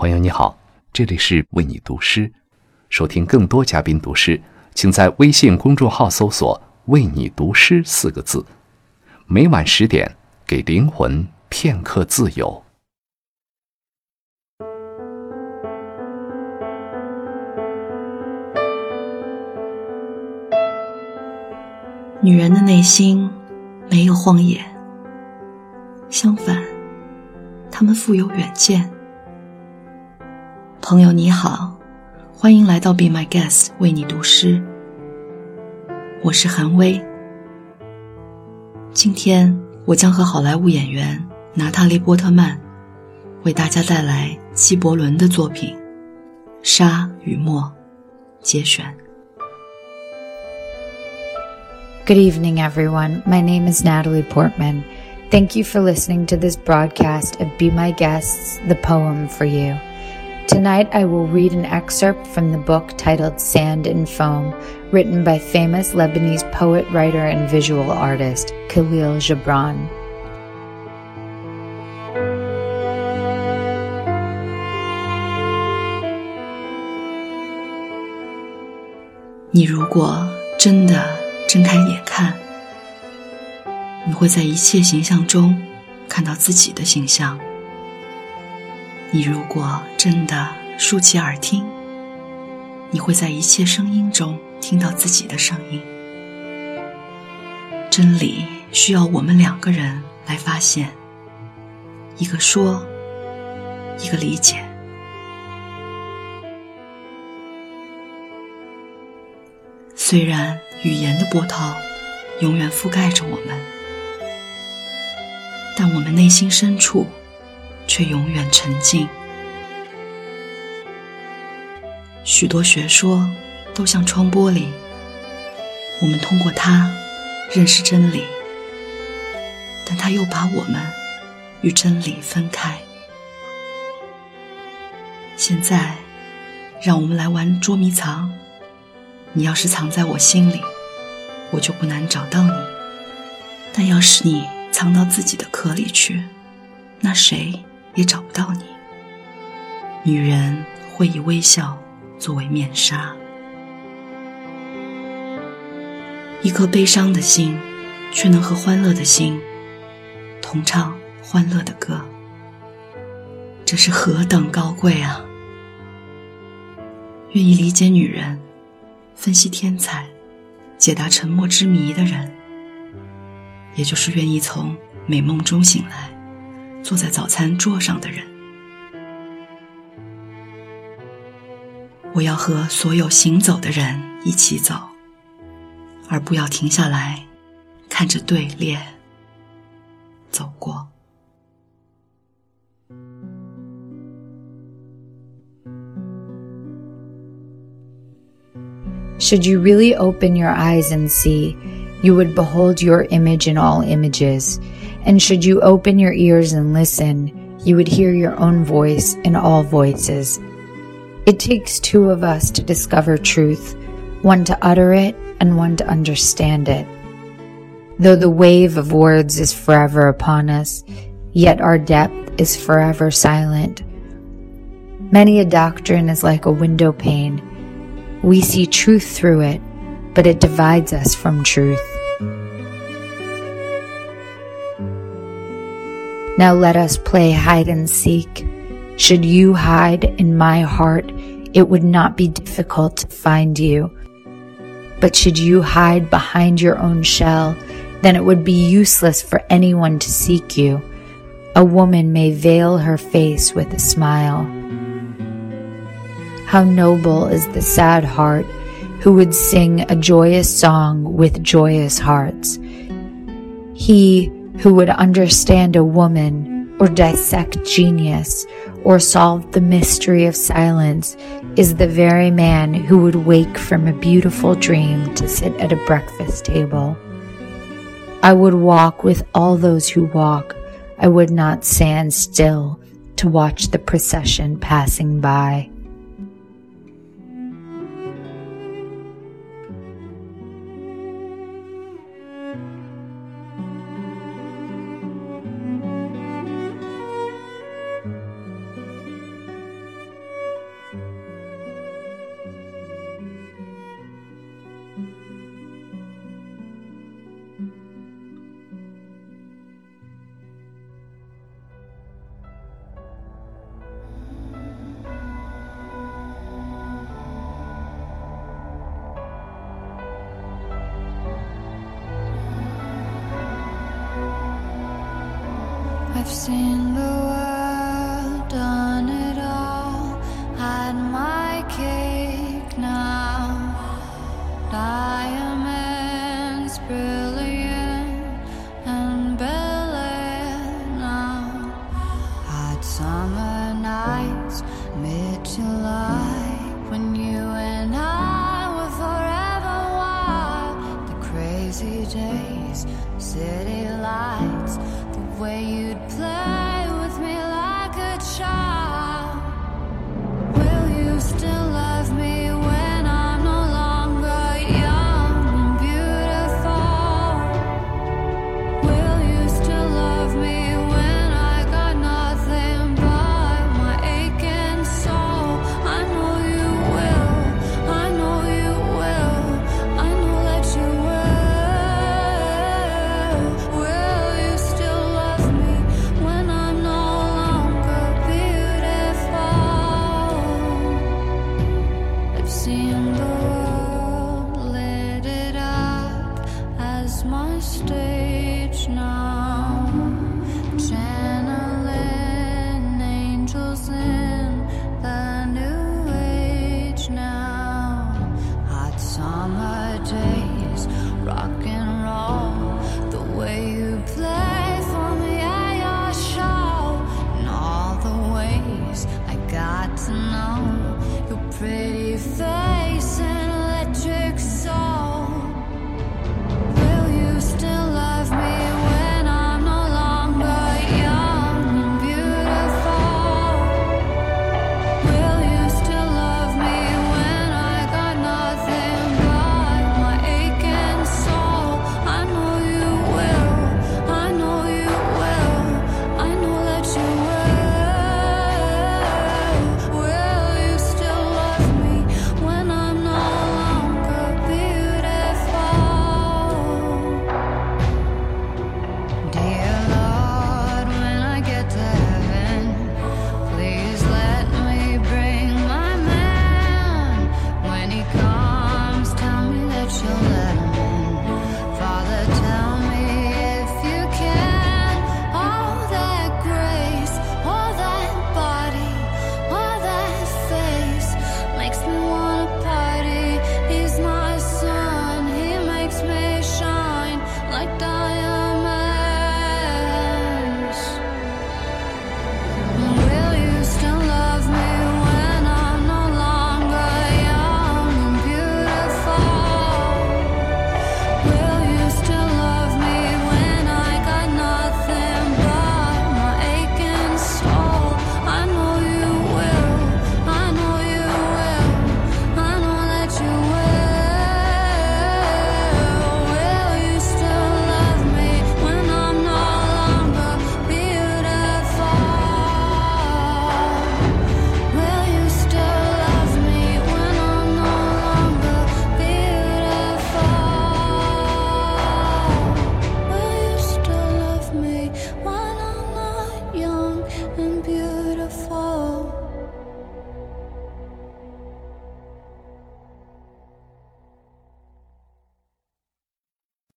朋友你好，这里是为你读诗。收听更多嘉宾读诗，请在微信公众号搜索“为你读诗”四个字。每晚十点，给灵魂片刻自由。女人的内心没有荒野，相反，她们富有远见。朋友你好，欢迎来到 Be My Guest 为你读诗。我是韩薇。今天我将和好莱坞演员娜塔莉波特曼为大家带来纪伯伦的作品《沙与墨》节选。Good evening, everyone. My name is Natalie Portman. Thank you for listening to this broadcast of Be My Guests, the poem for you. Tonight, I will read an excerpt from the book titled Sand and Foam, written by famous Lebanese poet, writer, and visual artist Khalil Gibran. 你如果真的睁开眼看，你会在一切形象中看到自己的形象。 你如果真的竖起耳听，你会在一切声音中听到自己的声音。真理需要我们两个人来发现，一个说，一个理解。虽然语言的波涛永远覆盖着我们，但我们内心深处却永远沉静。许多学说都像窗玻璃，我们通过它认识真理，但它又把我们与真理分开。现在，让我们来玩捉迷藏。你要是藏在我心里，我就不难找到你；但要是你藏到自己的壳里去，那谁也找不到你。女人会以微笑作为面纱，一颗悲伤的心，却能和欢乐的心同唱欢乐的歌，这是何等高贵啊！愿意理解女人。分析天才，解答沉默之谜的人，也就是愿意从美梦中醒来，坐在早餐桌上的人。我要和所有行走的人一起走，而不要停下来，看着队列走过。Should you really open your eyes and see, you would behold your image in all images. And should you open your ears and listen, you would hear your own voice in all voices. It takes two of us to discover truth, one to utter it and one to understand it. Though the wave of words is forever upon us, yet our depth is forever silent. Many a doctrine is like a window pane we see truth through it, but it divides us from truth. Now let us play hide and seek. Should you hide in my heart, it would not be difficult to find you. But should you hide behind your own shell, then it would be useless for anyone to seek you. A woman may veil her face with a smile. How noble is the sad heart who would sing a joyous song with joyous hearts. He who would understand a woman or dissect genius or solve the mystery of silence is the very man who would wake from a beautiful dream to sit at a breakfast table. I would walk with all those who walk. I would not stand still to watch the procession passing by. I've seen the world, done it all, had my cake now. Diamonds brilliant and brilliant now. Hot summer nights, mid July, when you and I were forever wild. The crazy days, city life where you'd play. window